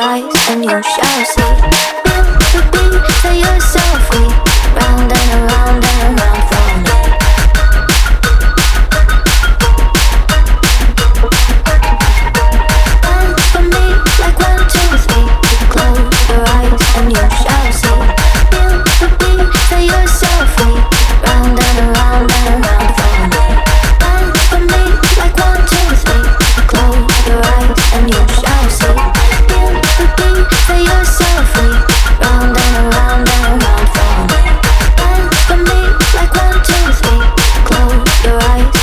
eyes and you shall see. Don't be for yourself.